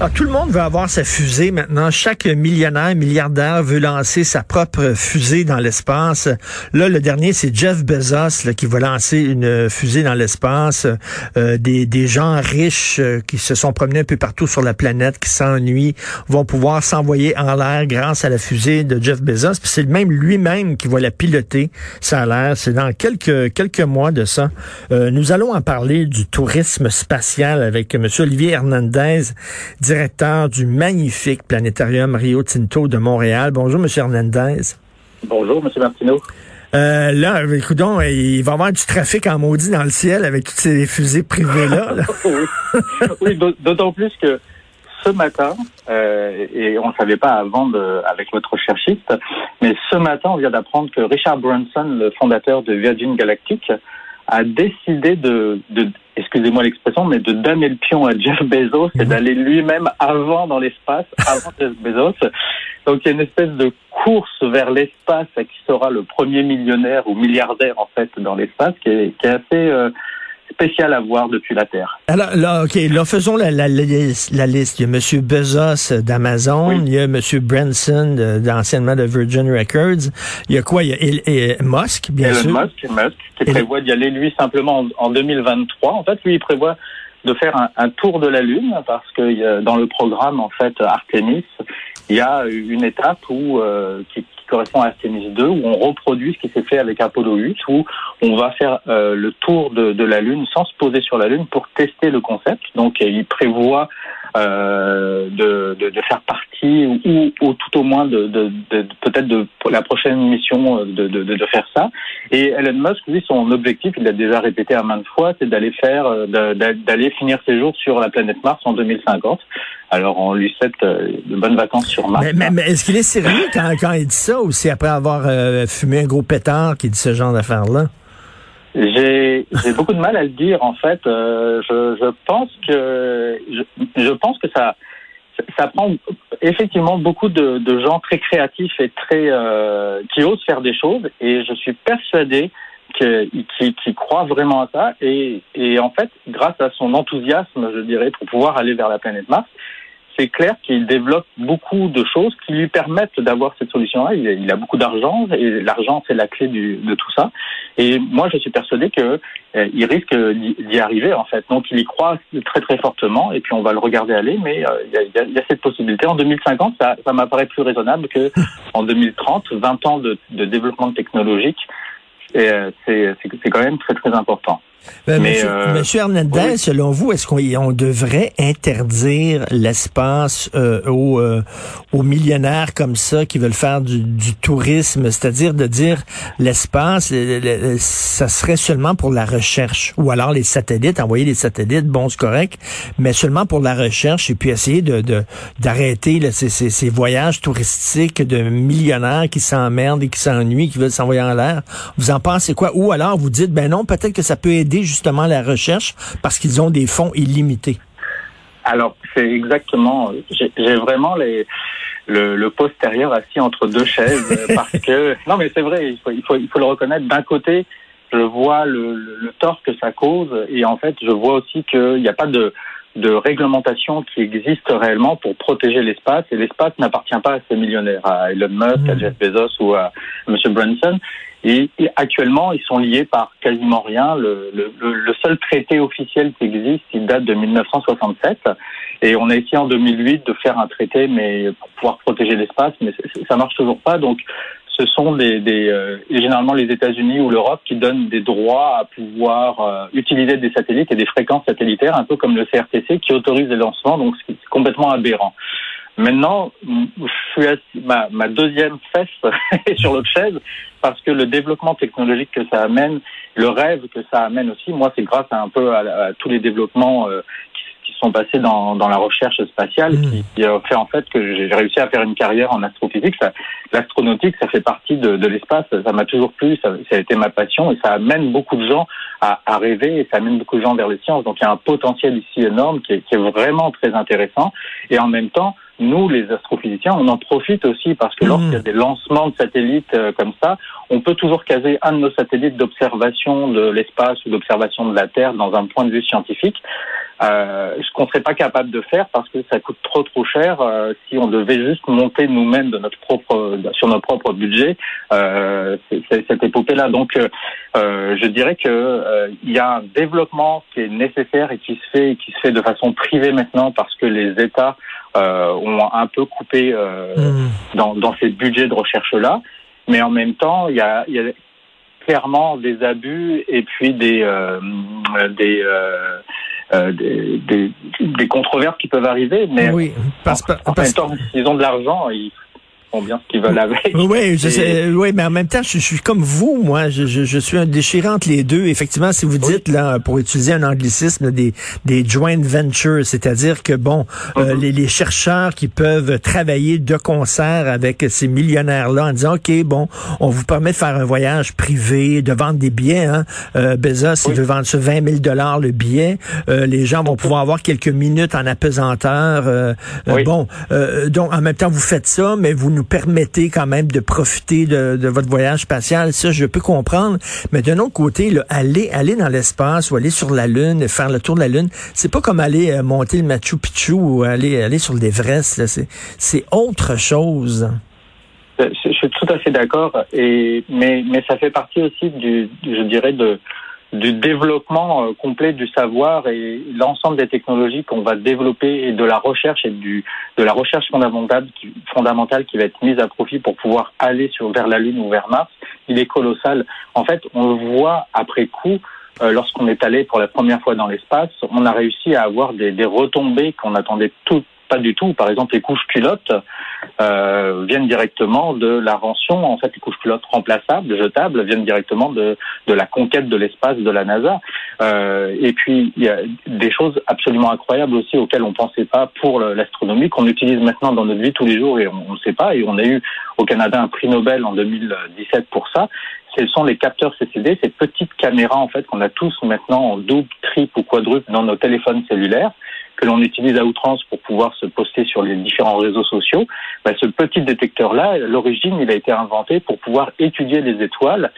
Alors, tout le monde veut avoir sa fusée maintenant. Chaque millionnaire, milliardaire veut lancer sa propre fusée dans l'espace. Là, le dernier, c'est Jeff Bezos là, qui va lancer une fusée dans l'espace. Euh, des, des gens riches euh, qui se sont promenés un peu partout sur la planète, qui s'ennuient, vont pouvoir s'envoyer en l'air grâce à la fusée de Jeff Bezos. Puis c'est même lui-même qui va la piloter. Ça a l'air. C'est dans quelques quelques mois de ça. Euh, nous allons en parler du tourisme spatial avec M. Olivier Hernandez directeur du magnifique planétarium Rio Tinto de Montréal. Bonjour, M. Hernandez. Bonjour, M. Martineau. Euh, là, écoute il va y avoir du trafic en maudit dans le ciel avec toutes ces fusées privées-là. oui, d'autant plus que ce matin, euh, et on ne savait pas avant de, avec votre recherchiste, mais ce matin, on vient d'apprendre que Richard Branson, le fondateur de Virgin Galactic, a décidé de, de excusez-moi l'expression, mais de damer le pion à Jeff Bezos et mhm. d'aller lui-même avant dans l'espace, avant Jeff Bezos. Donc il y a une espèce de course vers l'espace à qui sera le premier millionnaire ou milliardaire en fait dans l'espace, qui est, qui est assez euh, spécial à voir depuis la Terre. Alors là, ok, là faisons la, la, liste. Il y a M. Bezos d'Amazon, il y a M. Branson d'anciennement de, Virgin Records. Il y a quoi? Il y a Musk, bien sûr. Musk, Musk, qui prévoit d'y aller lui simplement en, 2023. En fait, lui, il prévoit de faire un, un, tour de la Lune parce que dans le programme en fait Artemis, il y a une étape où euh, qui, correspond à Artemis 2, où on reproduit ce qui s'est fait avec Apollo 8, où on va faire euh, le tour de, de, la Lune sans se poser sur la Lune pour tester le concept. Donc, il prévoit euh, de, de, faire partie ou, ou, tout au moins de, peut-être de la prochaine mission euh, de, faire ça. Et Elon Musk, lui, son objectif, il l'a déjà répété à maintes fois, c'est d'aller faire, euh, d'aller finir ses jours sur la planète Mars en 2050. Alors, on lui souhaite de bonnes vacances sur Mars. Mais, mais, est-ce qu'il est sérieux quand, il dit ça ou c'est après avoir fumé un gros pétard qu'il dit ce genre d'affaires-là? J'ai beaucoup de mal à le dire en fait. Euh, je, je, pense que je, je, pense que ça ça prend effectivement beaucoup de, de gens très créatifs et très euh, qui osent faire des choses et je suis persuadé qu'il qui, qui croit vraiment à ça et, et en fait grâce à son enthousiasme je dirais pour pouvoir aller vers la planète Mars c'est clair qu'il développe beaucoup de choses qui lui permettent d'avoir cette solution-là. Il, a beaucoup d'argent et l'argent c'est la clé du, de tout ça. Et moi, je suis persuadé que euh, il risque d'y arriver en fait. Donc, il y croit très très fortement. Et puis, on va le regarder aller. Mais euh, il, y a, il, y a, cette possibilité. En 2050, ça, ça m'apparaît plus raisonnable que en 2030, 20 ans de, de développement technologique. Euh, c'est quand même très très important. Ben, monsieur, euh, monsieur, Hernandez, selon vous, est-ce qu'on devrait interdire l'espace euh, aux, euh, aux, millionnaires comme ça qui veulent faire du, du tourisme, c'est-à-dire de dire l'espace, ça serait seulement pour la recherche, ou alors les satellites, envoyer des satellites, bon, c'est correct, mais seulement pour la recherche et puis essayer de d'arrêter de, ces, ces, ces, voyages touristiques de millionnaires qui s'emmerdent et qui s'ennuient, qui veulent s'envoyer en l'air. Vous en pensez quoi? Ou alors vous dites, ben non, peut-être que ça peut aider justement la recherche parce qu'ils ont des fonds illimités? Alors, c'est exactement. J'ai vraiment les, le, postérieur assis entre deux chaises parce que. Non, mais c'est vrai, il faut, il, faut, il faut le reconnaître. D'un côté, je vois le, le, tort que ça cause et en fait, je vois aussi qu'il n'y a pas de de réglementation qui existe réellement pour protéger l'espace. Et l'espace n'appartient pas à ces millionnaires, à Elon Musk, à mmh. Jeff Bezos ou à M. Branson. Et, actuellement, ils sont liés par quasiment rien. Le, le, le, seul traité officiel qui existe, il date de 1967. Et on a essayé en 2008 de faire un traité, mais pour pouvoir protéger l'espace, mais ça marche toujours pas. Donc, ce sont euh, généralement les États-Unis ou l'Europe qui donnent des droits à pouvoir euh, utiliser des satellites et des fréquences satellitaires, un peu comme le CRTC qui autorise les lancements. Donc, c'est complètement aberrant. Maintenant, je suis ma, ma deuxième fesse est sur l'autre chaise parce que le développement technologique que ça amène, le rêve que ça amène aussi, moi, c'est grâce à un peu à, tous les développements euh, qui, sont passés dans, dans la recherche spatiale mmh. qui, qui, a fait en fait que j'ai réussi à faire une carrière en astrophysique. L'astronautique, ça fait partie de, de l'espace. Ça m'a toujours plu, ça, ça, a été ma passion et ça amène beaucoup de gens à, à, rêver et ça amène beaucoup de gens vers les sciences. Donc il y a un potentiel ici énorme qui est, qui est vraiment très intéressant et en même temps, nous, les astrophysiciens, on en profite aussi parce que lorsqu'il y a des lancements de satellites euh, comme ça, on peut toujours caser un de nos satellites d'observation de l'espace ou d'observation de la Terre dans un point de vue scientifique. Euh, ce qu'on serait pas capable de faire parce que ça coûte trop trop cher euh, si on devait juste monter nous-mêmes de notre propre sur notre propre budget euh, cette épopée-là. Donc, euh, je dirais que il y a un développement qui est nécessaire et qui se fait qui se fait de façon privée maintenant parce que les États euh, ont un peu coupé euh, mmh. dans, dans ces budgets de recherche-là. Mais en même temps, il y a, y a clairement des abus et puis des, euh, des, des, des, des, controverses qui peuvent arriver. Mais oui, parce, en, en même temps, s'ils ont de l'argent, ils bien ce qu'ils veulent avec. Oui, je sais, oui, mais en même temps, je, suis comme vous, moi, je, je, je, suis un déchirant entre les deux. Effectivement, si vous dites, là, pour utiliser un anglicisme, des, des joint ventures, c'est-à-dire que, bon, euh, mm-hmm. les, les, chercheurs qui peuvent travailler de concert avec ces millionnaires-là en disant, OK, bon, on vous permet de faire un voyage privé, de vendre des billets. Hein. Euh, Bezos, il veut vendre sur 20 000 dollars le billet. Euh, les gens vont pouvoir avoir quelques minutes en apesanteur. Euh, euh Bon, donc, en même temps, vous faites ça, mais vous nous permettez quand même de profiter de, votre voyage spatial. Ça, je peux comprendre. Mais d'un autre côté, là, aller, aller dans l'espace ou aller sur la Lune, faire le tour de la Lune, c'est pas comme aller euh, monter le Machu Picchu ou aller, aller sur l'Everest. C'est autre chose. Je, je suis tout à fait d'accord. Et mais mais ça fait partie aussi du, je dirais de du développement euh, complet du savoir et l'ensemble des technologies qu'on va développer et de la recherche et du de la recherche fondamentale qui, fondamentale qui va être mise à profit pour pouvoir aller sur vers la Lune ou vers Mars, il est colossal. En fait, on le voit après coup. Euh, lorsqu'on est allé pour la première fois dans l'espace, on a réussi à avoir des, des retombées qu'on attendait tout, pas du tout. Par exemple, les couches culottes euh, viennent directement de l'invention, en fait, les couches culottes remplaçables, jetables, viennent directement de, de la conquête de l'espace de la NASA. Euh, et puis, il y a des choses absolument incroyables aussi auxquelles on pensait pas pour l'astronomie, qu'on utilise maintenant dans notre vie tous les jours et on ne sait pas. Et on a eu au Canada un prix Nobel en 2017 pour ça ce sont les capteurs CCD, ces petites caméras en fait qu'on a tous maintenant en double, triple ou quadruple dans nos téléphones cellulaires que l'on utilise à outrance pour pouvoir se poster sur les différents réseaux sociaux, bah, ce petit détecteur-là, l'origine, il a été inventé pour pouvoir étudier les étoiles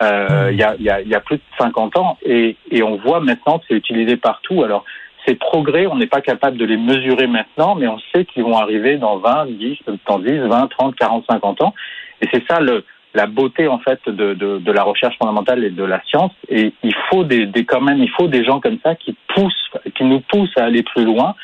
euh, il y, a, y, a, y, a, plus de 50 ans et, et on voit maintenant que c'est utilisé partout. Alors, ces progrès, on n'est pas capable de les mesurer maintenant, mais on sait qu'ils vont arriver dans 20, 10, dans 10, 20, 30, 40, 50 ans. Et c'est ça le, la beauté en fait de, de, de, la recherche fondamentale et de la science. Et il faut des, des, quand même, il faut des gens comme ça qui poussent, qui nous poussent à aller plus loin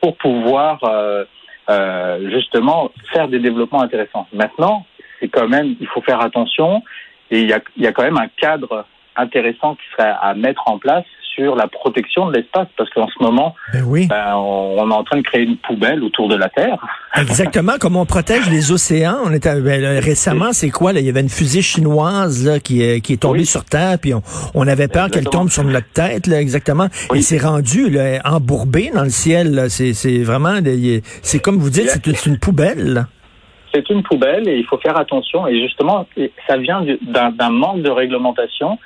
pour pouvoir euh, euh, justement faire des développements intéressants. Maintenant, c'est quand même, il faut faire attention et il y a, il y a quand même un cadre intéressant qui serait à mettre en place sur la protection de l'espace, parce qu'en ce moment, ben oui. ben, on, est en train de créer une poubelle autour de la Terre. Exactement, comme on protège les océans. On était ben, récemment, c'est quoi là? Il y avait une fusée chinoise là, qui, est, qui est tombée sur Terre, puis on, avait peur qu'elle tombe sur notre tête, là, exactement. Et c'est rendu là, embourbé dans le ciel. C'est vraiment, c'est comme vous dites, c'est une poubelle. C'est une poubelle et il faut faire attention. Et justement, ça vient d'un manque de réglementation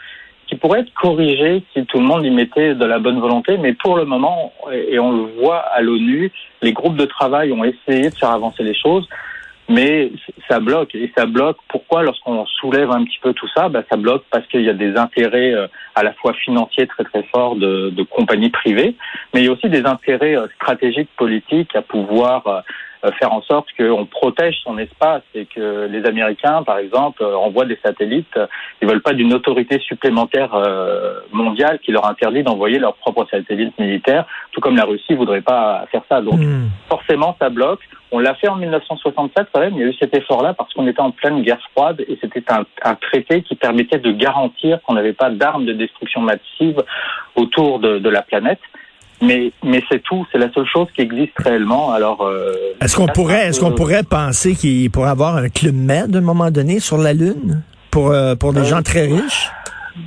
qui pourrait être corrigé si tout le monde y mettait de la bonne volonté. Mais pour le moment, et on le voit à l'ONU, les groupes de travail ont essayé de faire avancer les choses, mais ça bloque. Et ça bloque. Pourquoi Lorsqu'on soulève un petit peu tout ça, bah, ça bloque parce qu'il y a des intérêts euh, à la fois financiers très très forts de, compagnies privées, mais il y a aussi des intérêts euh, stratégiques politiques à pouvoir euh, faire en sorte qu'on protège son espace et que les Américains, par exemple, euh, envoient des satellites. Ils veulent pas d'une autorité supplémentaire euh, mondiale qui leur interdit d'envoyer leurs propres satellites militaires, tout comme la Russie voudrait pas faire ça. Donc hmm. forcément, ça bloque. On l'a fait en 1967 quand même. Il y a eu cet effort-là parce qu'on était en pleine guerre froide et c'était un, un, traité qui permettait de garantir qu'on n'avait pas d'armes de destruction massive autour de, de la planète. Mais, mais c'est tout. C'est la seule chose qui existe réellement. Alors, euh, est-ce qu'on pourrait, est-ce qu'on pourrait penser qu'il pourrait avoir un club med à un moment donné sur la Lune pour euh, pour des euh, gens très riches?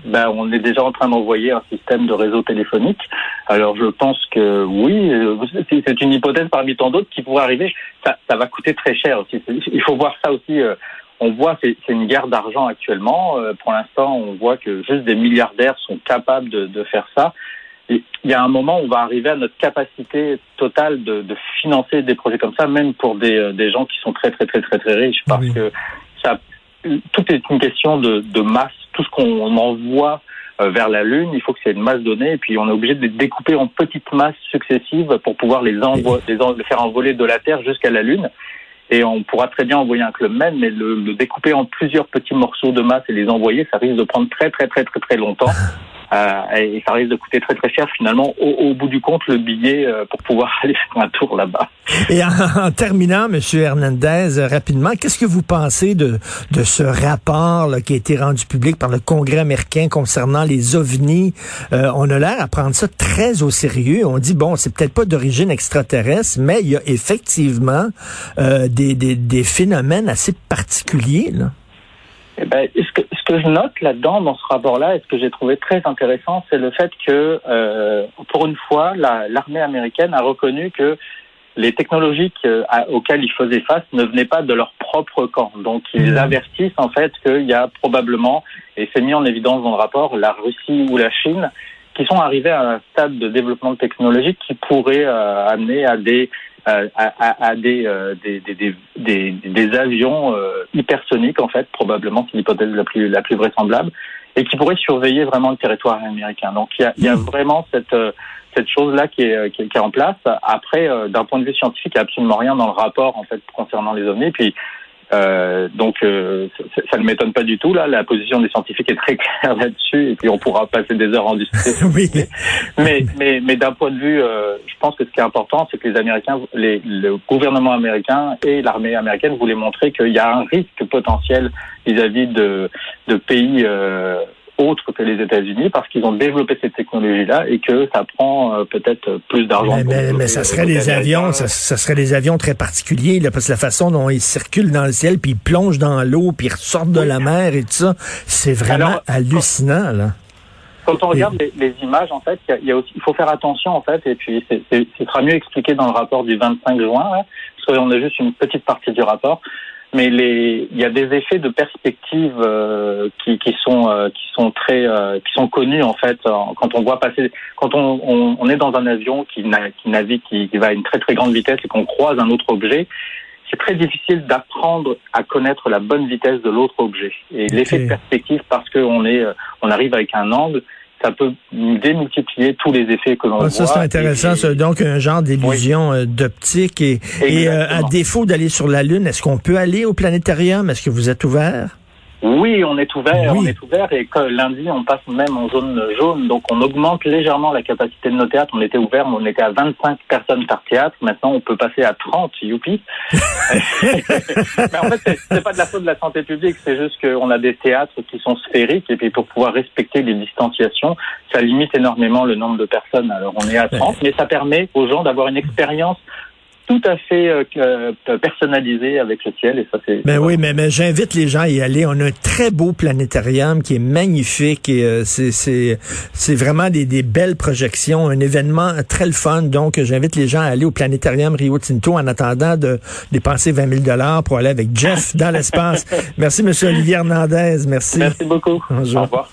Ben, on est déjà en train d'envoyer un système de réseau téléphonique. Alors, je pense que oui, c'est une hypothèse parmi tant d'autres qui pourrait arriver. Ça, ça va coûter très cher aussi. Il faut voir ça aussi on voit c'est une guerre d'argent actuellement. pour l'instant, on voit que juste des milliardaires sont capables de, de faire ça il y a un moment où on va arriver à notre capacité totale de, de financer des projets comme ça, même pour des, euh, des, gens qui sont très très très très très riches, parce que ça, tout est une question de, de masse. Tout ce qu'on envoie euh, vers la Lune, il faut que c'est une masse donnée, et puis on est obligé de découper en petites masses successives pour pouvoir les, envoyer, les, faire envoler de la Terre jusqu'à la Lune. Et on pourra très bien envoyer un club même, mais le, le, découper en plusieurs petits morceaux de masse et les envoyer, ça risque de prendre très très très très très longtemps. Euh, et ça risque de coûter très très cher finalement au, bout du compte le billet euh, pour pouvoir aller faire un tour là-bas. Et en, terminant, Monsieur Hernandez, euh, rapidement, qu'est-ce que vous pensez de, de ce rapport qui a été rendu public par le Congrès américain concernant les ovnis? on a l'air à prendre ça très au sérieux. On dit, bon, c'est peut-être pas d'origine extraterrestre, mais il y a effectivement des, des, des phénomènes assez particuliers. Là. Eh ben, ce, que, ce que je note là-dedans, dans ce rapport-là, et ce que j'ai trouvé très intéressant, c'est le fait que, euh, pour une fois, l'armée américaine a reconnu que les technologies auxquelles ils faisaient face ne venaient pas de leur propre camp. Donc, ils avertissent en fait qu'il y a probablement, et c'est mis en évidence dans le rapport, la Russie ou la Chine qui sont arrivés à un stade de développement technologique qui pourrait euh, amener à des à, à, à des, euh, des, des, des, des, avions euh, hypersoniques, en fait, probablement, c'est l'hypothèse la plus, la plus vraisemblable, et qui pourraient surveiller vraiment le territoire américain. Donc il y a, il y a mmh. vraiment cette, euh, cette chose-là qui est, qui, est, en place. Après, d'un point de vue scientifique, il n'y a absolument rien dans le rapport, en fait, concernant les ovnis. Puis, euh, donc, euh, ça, ne m'étonne pas du tout. Là, la position des scientifiques est très claire là-dessus, et puis on pourra passer des heures en discuter. oui. Mais, mais, mais d'un point de vue, euh, je pense que ce qui est important, c'est que les Américains, les, le gouvernement américain et l'armée américaine voulaient montrer qu'il y a un risque potentiel vis-à-vis de, de pays euh, que les États-Unis parce qu'ils ont développé cette technologie-là et que ça prend euh, peut-être plus d'argent. Mais, mais, ça serait des avions, ça, serait des avions très particuliers là, parce que la façon dont ils circulent dans le ciel puis ils plongent dans l'eau puis ils ressortent de la mer et tout ça, c'est vraiment hallucinant là. Quand on regarde les, images, en fait, il y, a aussi, il faut faire attention, en fait, et puis c'est sera mieux expliqué dans le rapport du 25 juin, là, parce qu'on a juste une petite partie du rapport mais les, il y a des effets de perspective euh, qui, qui, sont euh, qui sont très euh, qui sont connus en fait quand on voit passer quand on, on, on est dans un avion qui, qui navigue qui, qui, va à une très très grande vitesse et qu'on croise un autre objet c'est très difficile d'apprendre à connaître la bonne vitesse de l'autre objet. Et l'effet de perspective parce qu'on est on arrive avec un angle ça peut démultiplier tous les effets que l'on ah, voit. Ça, c'est intéressant. donc, un genre d'illusion euh, d'optique. Et, et euh, à défaut d'aller sur la Lune, est-ce qu'on peut aller au planétarium? Est-ce que vous êtes ouvert? Oui, on est ouvert, on est ouvert et que lundi on passe même en zone jaune, donc on augmente légèrement la capacité de nos théâtres. On était ouvert, mais on était à 25 personnes par théâtre. Maintenant, on peut passer à 30, youpi. mais en fait, c'est pas de la faute de la santé publique, c'est juste qu'on a des théâtres qui sont sphériques et puis pour pouvoir respecter les distanciations, ça limite énormément le nombre de personnes. Alors on est à 30, mais ça permet aux gens d'avoir une expérience tout à fait euh, euh, personnalisé avec le ciel et ça c'est. Ben oui, mais, mais j'invite les gens à y aller. On a un très beau planétarium qui est magnifique et euh, c'est c'est c'est vraiment des, des belles projections, un événement très le fun. Donc j'invite les gens à aller au planétarium Rio Tinto en attendant de dépenser 20 000 dollars pour aller avec Jeff dans l'espace. Merci Monsieur Olivier Hernandez. Merci. Merci beaucoup. Bonjour. Au revoir.